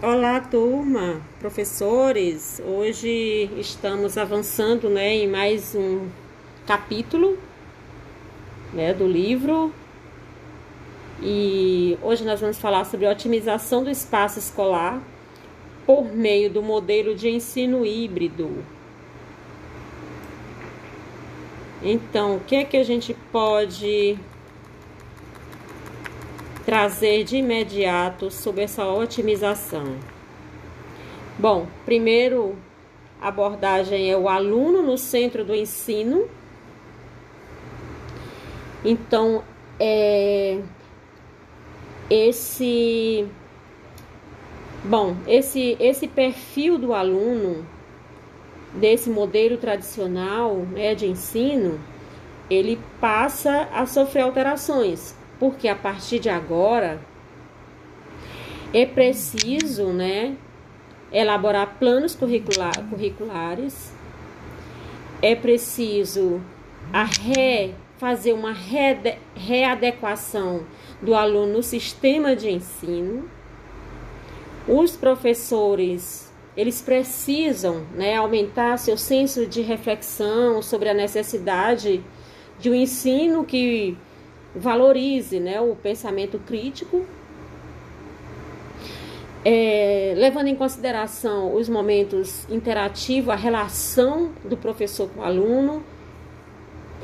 Olá, turma, professores. Hoje estamos avançando, né, em mais um capítulo, né, do livro. E hoje nós vamos falar sobre otimização do espaço escolar por meio do modelo de ensino híbrido. Então, o que é que a gente pode trazer de imediato sobre essa otimização? Bom, primeiro abordagem é o aluno no centro do ensino. Então, é esse bom, esse esse perfil do aluno desse modelo tradicional, né, de ensino, ele passa a sofrer alterações porque a partir de agora é preciso, né, elaborar planos curricular, curriculares, é preciso a fazer uma re, readequação do aluno no sistema de ensino. Os professores, eles precisam né, aumentar seu senso de reflexão sobre a necessidade de um ensino que valorize né, o pensamento crítico, é, levando em consideração os momentos interativos, a relação do professor com o aluno,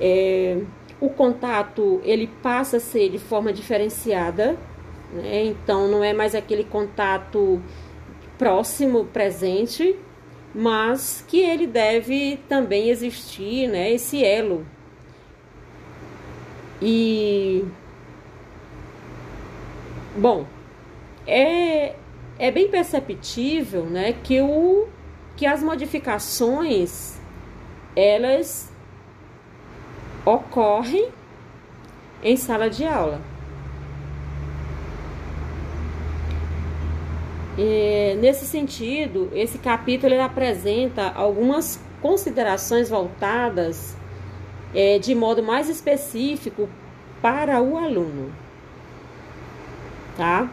é, o contato ele passa a ser de forma diferenciada, né? então não é mais aquele contato próximo, presente, mas que ele deve também existir, né? esse elo e bom, é, é bem perceptível, né, que o que as modificações elas ocorrem em sala de aula. E, nesse sentido, esse capítulo apresenta algumas considerações voltadas é, de modo mais específico para o aluno. Tá?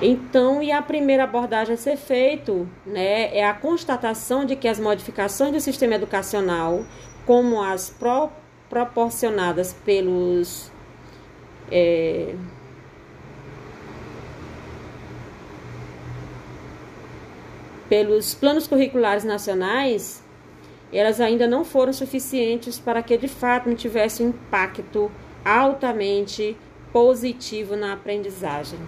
Então, e a primeira abordagem a ser feito, né, é a constatação de que as modificações do sistema educacional, como as pro, proporcionadas pelos é, pelos planos curriculares nacionais, elas ainda não foram suficientes para que de fato não tivesse um impacto altamente positivo na aprendizagem.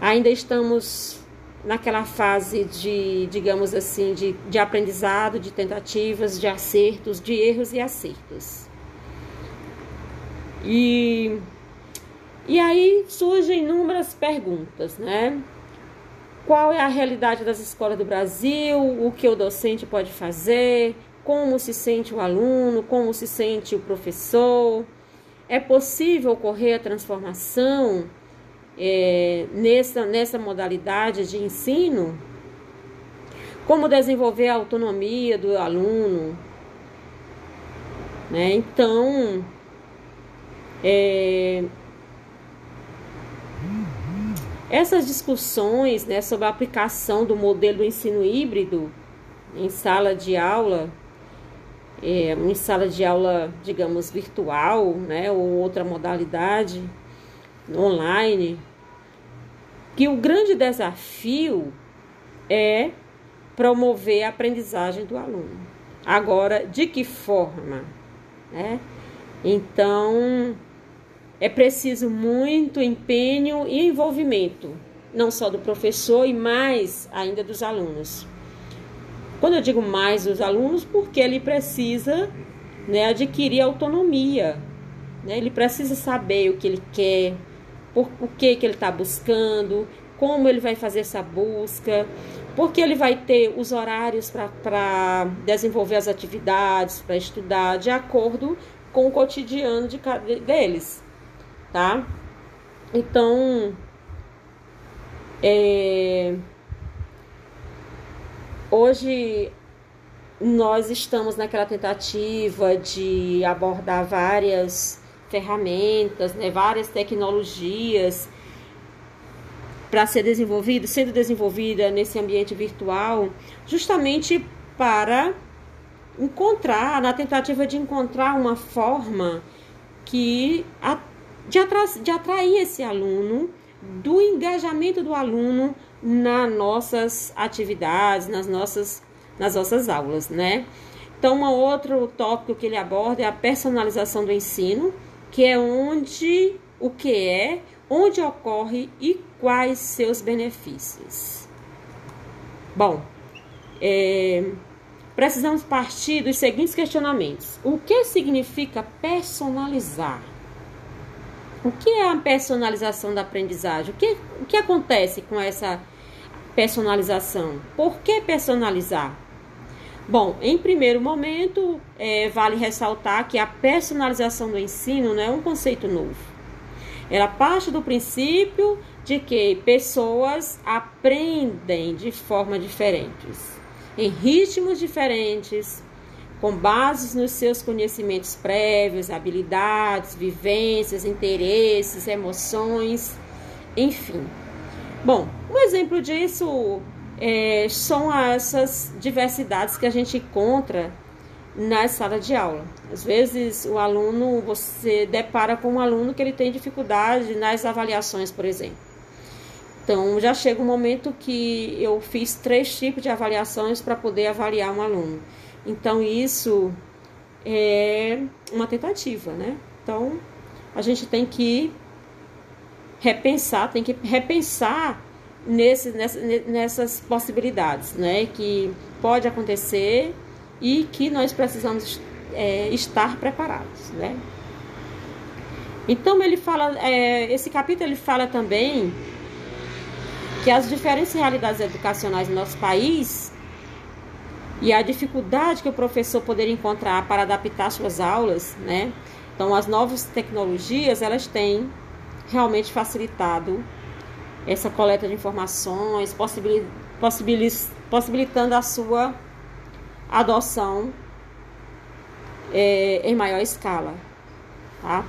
Ainda estamos naquela fase de, digamos assim, de, de aprendizado, de tentativas, de acertos, de erros e acertos. E, e aí surgem inúmeras perguntas, né? Qual é a realidade das escolas do Brasil? O que o docente pode fazer? Como se sente o aluno, como se sente o professor. É possível ocorrer a transformação é, nessa, nessa modalidade de ensino? Como desenvolver a autonomia do aluno? Né? Então, é, essas discussões né, sobre a aplicação do modelo do ensino híbrido em sala de aula é, em sala de aula, digamos, virtual, né, ou outra modalidade online, que o grande desafio é promover a aprendizagem do aluno. Agora, de que forma? Né? Então, é preciso muito empenho e envolvimento, não só do professor e mais ainda dos alunos. Quando eu digo mais os alunos, porque ele precisa né, adquirir autonomia, né? ele precisa saber o que ele quer, por, o que, que ele está buscando, como ele vai fazer essa busca, porque ele vai ter os horários para desenvolver as atividades, para estudar, de acordo com o cotidiano de, deles, tá? Então, é, Hoje nós estamos naquela tentativa de abordar várias ferramentas, né, várias tecnologias para ser desenvolvida, sendo desenvolvida nesse ambiente virtual, justamente para encontrar, na tentativa de encontrar uma forma que de, de atrair esse aluno, do engajamento do aluno nas nossas atividades, nas nossas, nas nossas aulas, né? Então, um outro tópico que ele aborda é a personalização do ensino, que é onde o que é, onde ocorre e quais seus benefícios. Bom, é, precisamos partir dos seguintes questionamentos: o que significa personalizar? O que é a personalização da aprendizagem? O que, o que acontece com essa personalização? Por que personalizar? Bom, em primeiro momento, é, vale ressaltar que a personalização do ensino não é um conceito novo. Ela parte do princípio de que pessoas aprendem de forma diferentes, em ritmos diferentes, com bases nos seus conhecimentos prévios, habilidades, vivências, interesses, emoções, enfim. Bom, um exemplo disso é, são essas diversidades que a gente encontra na sala de aula. Às vezes o aluno, você depara com um aluno que ele tem dificuldade nas avaliações, por exemplo. Então já chega um momento que eu fiz três tipos de avaliações para poder avaliar um aluno. Então, isso é uma tentativa, né? Então, a gente tem que repensar, tem que repensar nesse, nessa, nessas possibilidades, né? Que pode acontecer e que nós precisamos é, estar preparados, né? Então ele fala, é, esse capítulo ele fala também que as diferentes realidades educacionais no nosso país e a dificuldade que o professor poderia encontrar para adaptar suas aulas, né? Então, as novas tecnologias, elas têm realmente facilitado essa coleta de informações, possibilitando a sua adoção é, em maior escala, tá?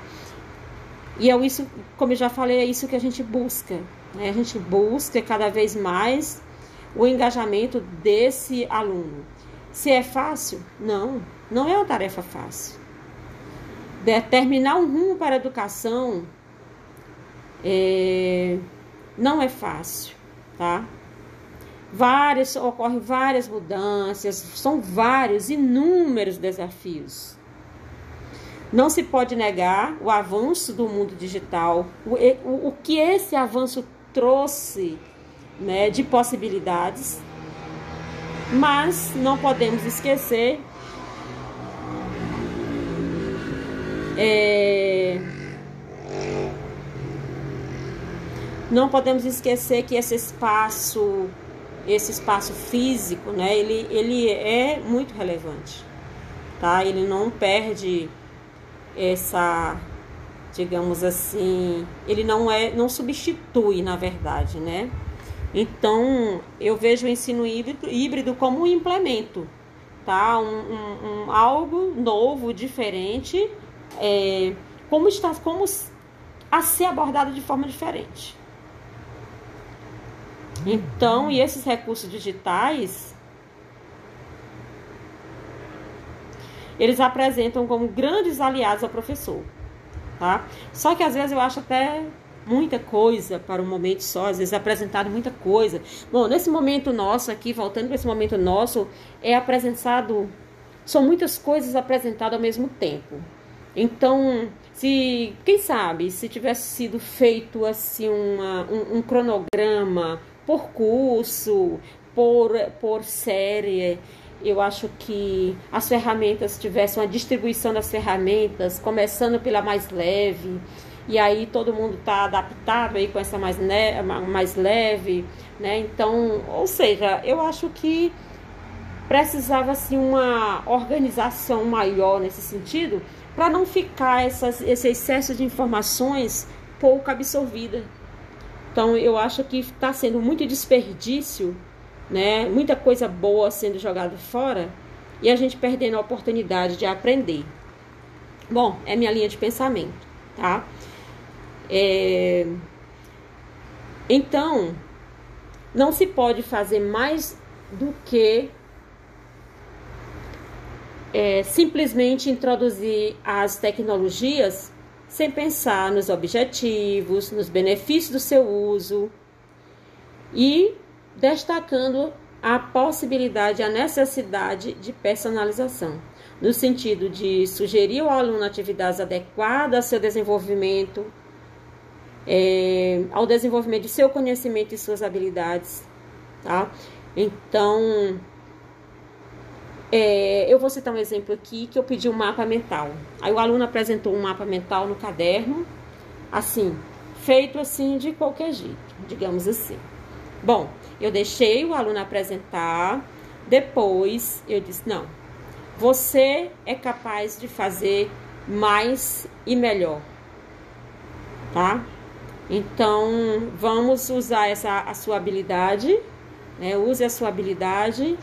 E é isso, como eu já falei, é isso que a gente busca. Né? A gente busca cada vez mais o engajamento desse aluno. Se é fácil? Não, não é uma tarefa fácil. Determinar um rumo para a educação é, não é fácil, tá? Várias, ocorrem várias mudanças, são vários, inúmeros desafios. Não se pode negar o avanço do mundo digital, o, o, o que esse avanço trouxe né, de possibilidades mas não podemos esquecer é, não podemos esquecer que esse espaço esse espaço físico né ele, ele é muito relevante tá ele não perde essa digamos assim ele não é não substitui na verdade né então, eu vejo o ensino híbrido, híbrido como um implemento, tá? Um, um, um algo novo, diferente, é, como está, como a ser abordado de forma diferente. Então, e esses recursos digitais, eles apresentam como grandes aliados ao professor, tá? Só que às vezes eu acho até muita coisa para um momento só, às vezes é apresentado muita coisa. Bom, nesse momento nosso aqui, voltando para esse momento nosso, é apresentado, são muitas coisas apresentadas ao mesmo tempo. Então, se, quem sabe, se tivesse sido feito assim uma, um, um cronograma por curso, por, por série, eu acho que as ferramentas tivessem uma distribuição das ferramentas, começando pela mais leve, e aí todo mundo está adaptado aí com essa mais, ne mais leve, né? Então, ou seja, eu acho que precisava assim uma organização maior nesse sentido para não ficar essas, esse excesso de informações pouco absorvida. Então, eu acho que está sendo muito desperdício, né? Muita coisa boa sendo jogada fora e a gente perdendo a oportunidade de aprender. Bom, é minha linha de pensamento, tá? É... Então, não se pode fazer mais do que é, simplesmente introduzir as tecnologias sem pensar nos objetivos, nos benefícios do seu uso e destacando a possibilidade, a necessidade de personalização, no sentido de sugerir ao aluno atividades adequadas ao seu desenvolvimento, é, ao desenvolvimento de seu conhecimento e suas habilidades, tá? Então, é, eu vou citar um exemplo aqui que eu pedi um mapa mental. Aí o aluno apresentou um mapa mental no caderno, assim, feito assim de qualquer jeito, digamos assim. Bom, eu deixei o aluno apresentar, depois eu disse: não, você é capaz de fazer mais e melhor, tá? Então, vamos usar essa a sua habilidade, né? Use a sua habilidade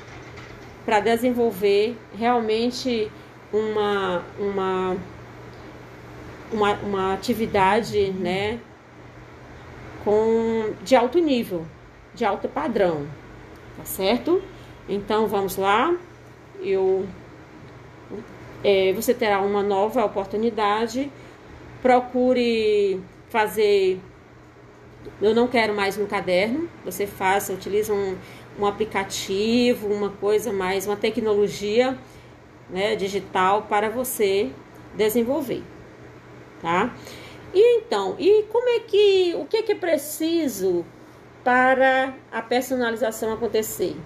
para desenvolver realmente uma, uma, uma, uma atividade né, com, de alto nível, de alto padrão, tá certo? Então vamos lá, eu, é, você terá uma nova oportunidade, procure fazer eu não quero mais no caderno, você faça, utiliza um, um aplicativo, uma coisa mais, uma tecnologia né, digital para você desenvolver, tá? E então, e como é que, o que é que é preciso para a personalização acontecer?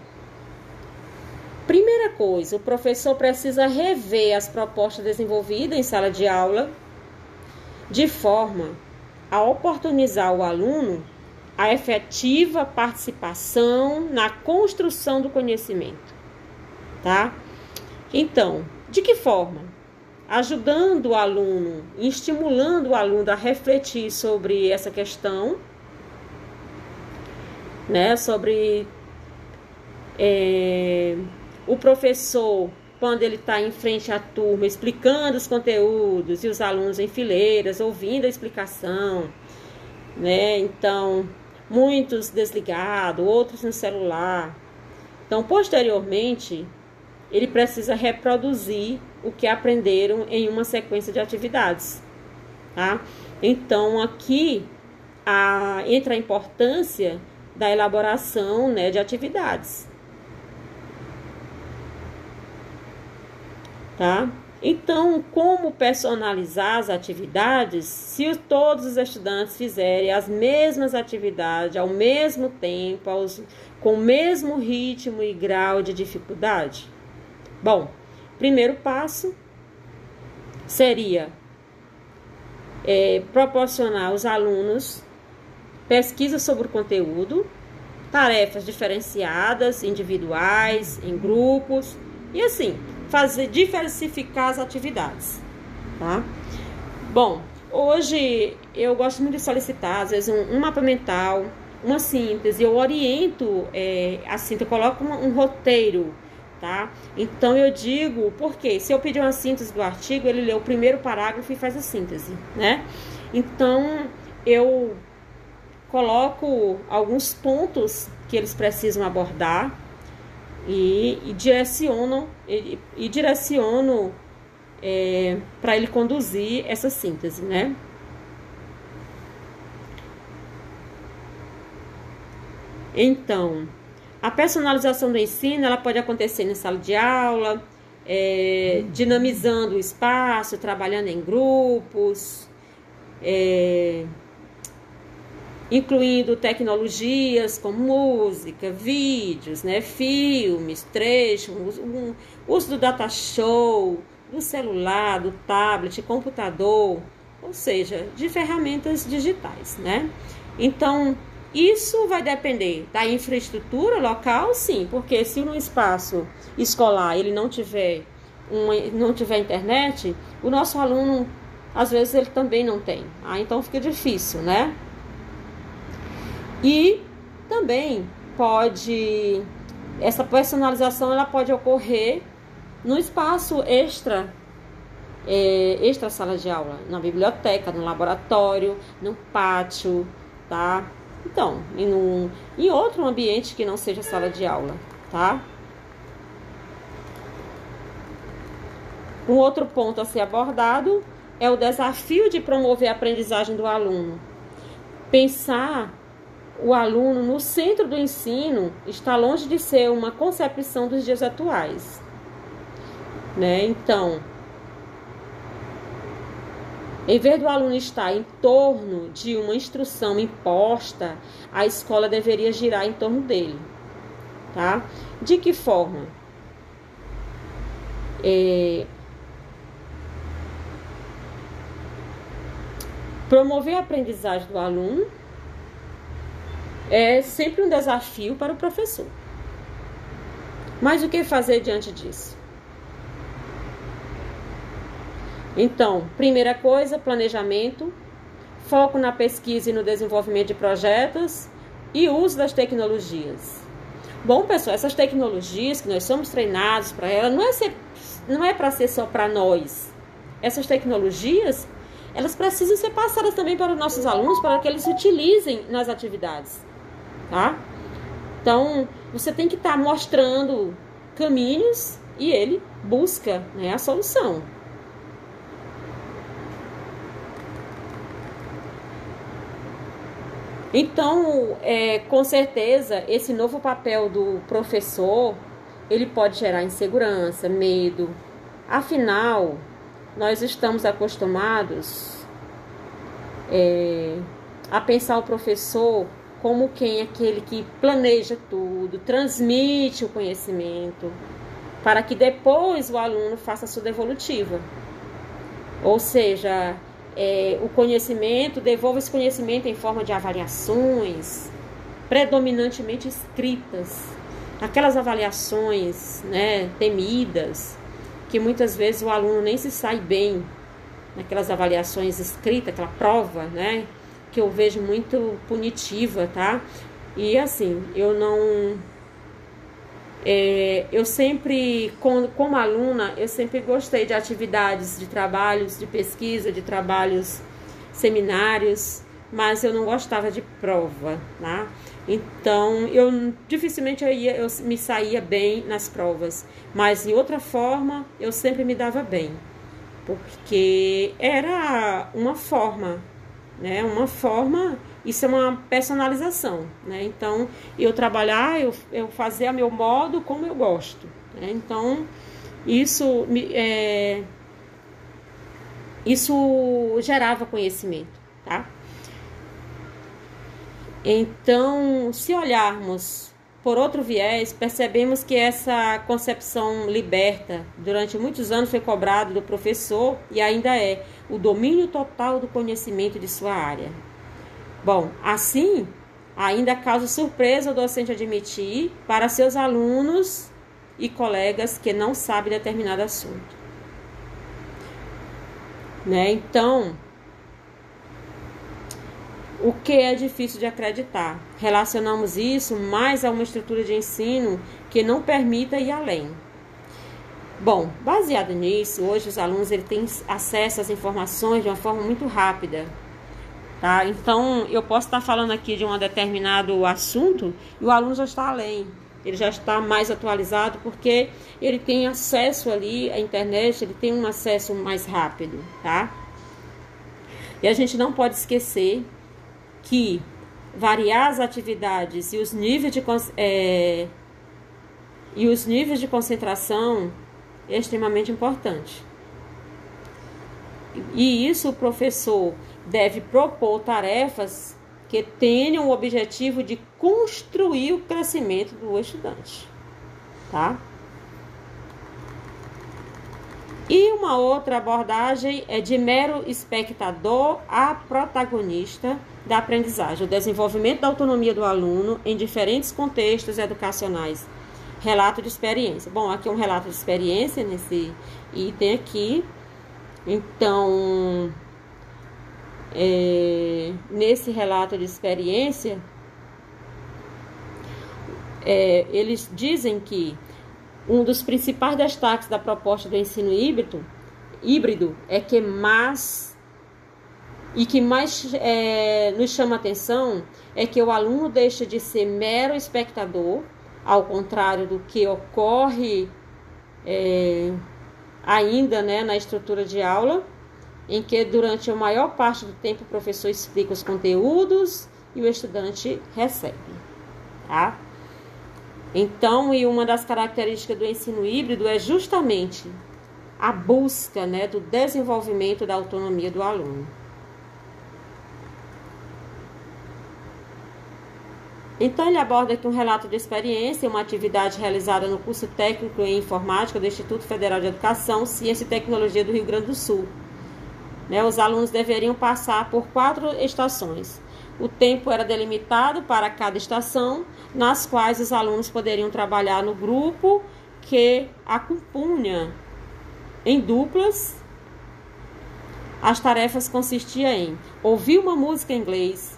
Primeira coisa, o professor precisa rever as propostas desenvolvidas em sala de aula de forma a oportunizar o aluno a efetiva participação na construção do conhecimento, tá? Então, de que forma? Ajudando o aluno, estimulando o aluno a refletir sobre essa questão, né? Sobre é, o professor, quando ele está em frente à turma, explicando os conteúdos e os alunos em fileiras, ouvindo a explicação, né? Então, muitos desligados, outros no celular. Então, posteriormente, ele precisa reproduzir o que aprenderam em uma sequência de atividades, tá? Então, aqui a, entra a importância da elaboração né, de atividades, tá? Então, como personalizar as atividades se todos os estudantes fizerem as mesmas atividades ao mesmo tempo, aos, com o mesmo ritmo e grau de dificuldade? Bom, primeiro passo seria é, proporcionar aos alunos pesquisa sobre o conteúdo, tarefas diferenciadas, individuais, em grupos, e assim, fazer diversificar as atividades, tá? Bom, hoje eu gosto muito de solicitar, às vezes, um, um mapa mental, uma síntese, eu oriento, é, assim, eu coloco um, um roteiro, tá? Então eu digo, porque se eu pedir uma síntese do artigo, ele lê o primeiro parágrafo e faz a síntese, né? Então eu coloco alguns pontos que eles precisam abordar, e, e e, e direciono é, para ele conduzir essa síntese, né? Então, a personalização do ensino ela pode acontecer em sala de aula, é, dinamizando o espaço, trabalhando em grupos, é, incluindo tecnologias como música, vídeos, né, filmes, trechos, um, uso do data show, do celular, do tablet, computador, ou seja, de ferramentas digitais, né? Então, isso vai depender da infraestrutura local, sim, porque se no espaço escolar ele não tiver uma, não tiver internet, o nosso aluno às vezes ele também não tem. Ah, então fica difícil, né? E também pode essa personalização ela pode ocorrer no espaço extra é, extra sala de aula, na biblioteca, no laboratório, no pátio, tá? Então, em, um, em outro ambiente que não seja sala de aula, tá? Um outro ponto a ser abordado é o desafio de promover a aprendizagem do aluno. Pensar o aluno no centro do ensino está longe de ser uma concepção dos dias atuais. Né? Então, em vez do aluno estar em torno de uma instrução imposta, a escola deveria girar em torno dele. Tá? De que forma? É, promover a aprendizagem do aluno é sempre um desafio para o professor. Mas o que fazer diante disso? Então, primeira coisa, planejamento, foco na pesquisa e no desenvolvimento de projetos e uso das tecnologias. Bom, pessoal, essas tecnologias que nós somos treinados para elas não é não é para ser só para nós. Essas tecnologias, elas precisam ser passadas também para os nossos alunos para que eles utilizem nas atividades, tá? Então, você tem que estar tá mostrando caminhos e ele busca né, a solução. Então, é, com certeza, esse novo papel do professor, ele pode gerar insegurança, medo. Afinal, nós estamos acostumados é, a pensar o professor como quem é aquele que planeja tudo, transmite o conhecimento, para que depois o aluno faça a sua devolutiva. Ou seja, é, o conhecimento, devolva esse conhecimento em forma de avaliações, predominantemente escritas. Aquelas avaliações né, temidas, que muitas vezes o aluno nem se sai bem naquelas avaliações escritas, aquela prova, né? Que eu vejo muito punitiva, tá? E assim, eu não é, eu sempre, como, como aluna, eu sempre gostei de atividades, de trabalhos, de pesquisa, de trabalhos, seminários, mas eu não gostava de prova, tá? Então, eu dificilmente eu, ia, eu me saía bem nas provas, mas de outra forma, eu sempre me dava bem, porque era uma forma, né? Uma forma isso é uma personalização, né? Então, eu trabalhar, eu, eu fazer a meu modo como eu gosto. Né? Então, isso me, é, isso gerava conhecimento, tá? Então, se olharmos por outro viés, percebemos que essa concepção liberta durante muitos anos foi cobrado do professor e ainda é o domínio total do conhecimento de sua área. Bom, assim, ainda causa surpresa o docente admitir para seus alunos e colegas que não sabe determinado assunto. Né? Então, o que é difícil de acreditar? Relacionamos isso mais a uma estrutura de ensino que não permita ir além. Bom, baseado nisso, hoje os alunos ele têm acesso às informações de uma forma muito rápida, Tá? Então, eu posso estar falando aqui de um determinado assunto e o aluno já está além. Ele já está mais atualizado porque ele tem acesso ali à internet, ele tem um acesso mais rápido, tá? E a gente não pode esquecer que variar as atividades e os níveis de, é, e os níveis de concentração é extremamente importante. E isso o professor deve propor tarefas que tenham o objetivo de construir o crescimento do estudante, tá? E uma outra abordagem é de mero espectador a protagonista da aprendizagem, o desenvolvimento da autonomia do aluno em diferentes contextos educacionais. Relato de experiência. Bom, aqui é um relato de experiência nesse item aqui. Então, é, nesse relato de experiência, é, eles dizem que um dos principais destaques da proposta do ensino híbrido, híbrido é que mais e que mais é, nos chama atenção é que o aluno deixa de ser mero espectador, ao contrário do que ocorre é, ainda né, na estrutura de aula, em que durante a maior parte do tempo o professor explica os conteúdos e o estudante recebe. Tá? Então, e uma das características do ensino híbrido é justamente a busca né, do desenvolvimento da autonomia do aluno. Então, ele aborda aqui um relato de experiência, uma atividade realizada no curso técnico em informática do Instituto Federal de Educação, Ciência e Tecnologia do Rio Grande do Sul. Né, os alunos deveriam passar por quatro estações. O tempo era delimitado para cada estação, nas quais os alunos poderiam trabalhar no grupo que a compunha em duplas. As tarefas consistiam em ouvir uma música em inglês,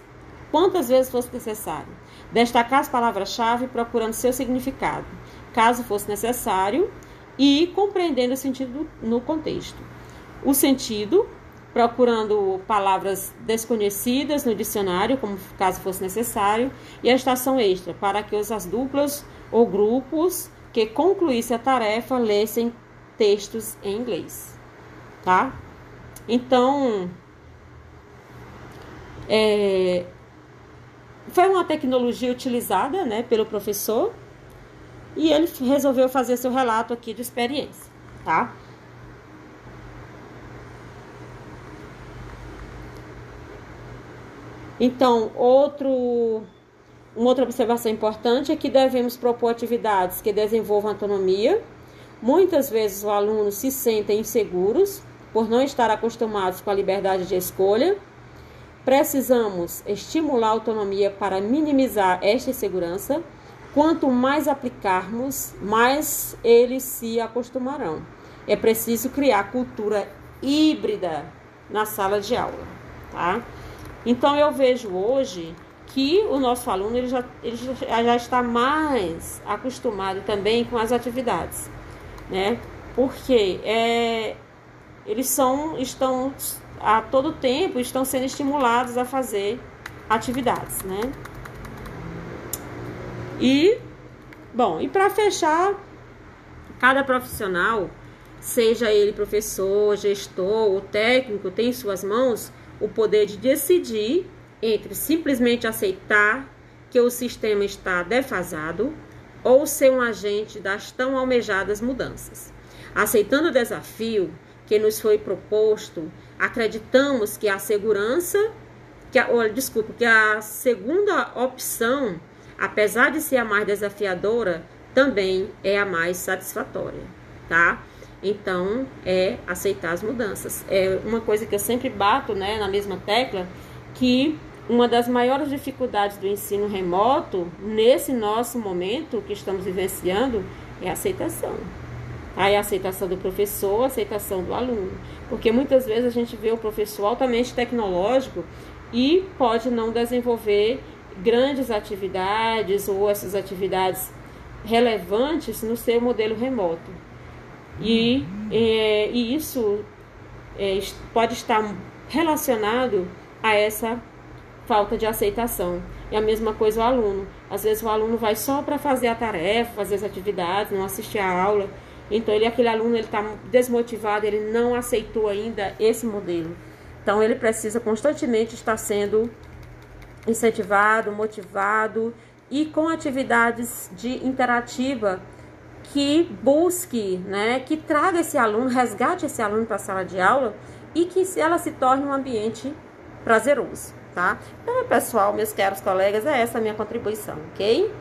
quantas vezes fosse necessário Destacar as palavras-chave procurando seu significado, caso fosse necessário, e compreendendo o sentido no contexto. O sentido, procurando palavras desconhecidas no dicionário, como caso fosse necessário, e a estação extra, para que as duplas ou grupos que concluíssem a tarefa lessem textos em inglês. Tá? Então, é, foi uma tecnologia utilizada né, pelo professor e ele resolveu fazer seu relato aqui de experiência, tá? Então, outro, uma outra observação importante é que devemos propor atividades que desenvolvam autonomia. Muitas vezes os alunos se sentem inseguros por não estar acostumados com a liberdade de escolha Precisamos estimular a autonomia para minimizar esta insegurança. Quanto mais aplicarmos, mais eles se acostumarão. É preciso criar cultura híbrida na sala de aula, tá? Então eu vejo hoje que o nosso aluno ele já, ele já está mais acostumado também com as atividades, né? Porque é, eles são, estão a todo tempo estão sendo estimulados a fazer atividades, né? E, bom, e para fechar, cada profissional, seja ele professor, gestor ou técnico, tem em suas mãos o poder de decidir entre simplesmente aceitar que o sistema está defasado ou ser um agente das tão almejadas mudanças. Aceitando o desafio que nos foi proposto acreditamos que a segurança, que a, oh, desculpa, que a segunda opção, apesar de ser a mais desafiadora, também é a mais satisfatória, tá? Então, é aceitar as mudanças. É uma coisa que eu sempre bato, né, na mesma tecla, que uma das maiores dificuldades do ensino remoto, nesse nosso momento que estamos vivenciando, é a aceitação. Aí a aceitação do professor, a aceitação do aluno. Porque muitas vezes a gente vê o professor altamente tecnológico e pode não desenvolver grandes atividades ou essas atividades relevantes no seu modelo remoto. E, é, e isso é, pode estar relacionado a essa falta de aceitação. É a mesma coisa o aluno. Às vezes o aluno vai só para fazer a tarefa, fazer as atividades, não assistir a aula então, ele, aquele aluno ele está desmotivado, ele não aceitou ainda esse modelo. Então, ele precisa constantemente estar sendo incentivado, motivado e com atividades de interativa que busque, né, que traga esse aluno, resgate esse aluno para a sala de aula e que ela se torne um ambiente prazeroso, tá? Então, pessoal, meus caros colegas, é essa a minha contribuição, ok?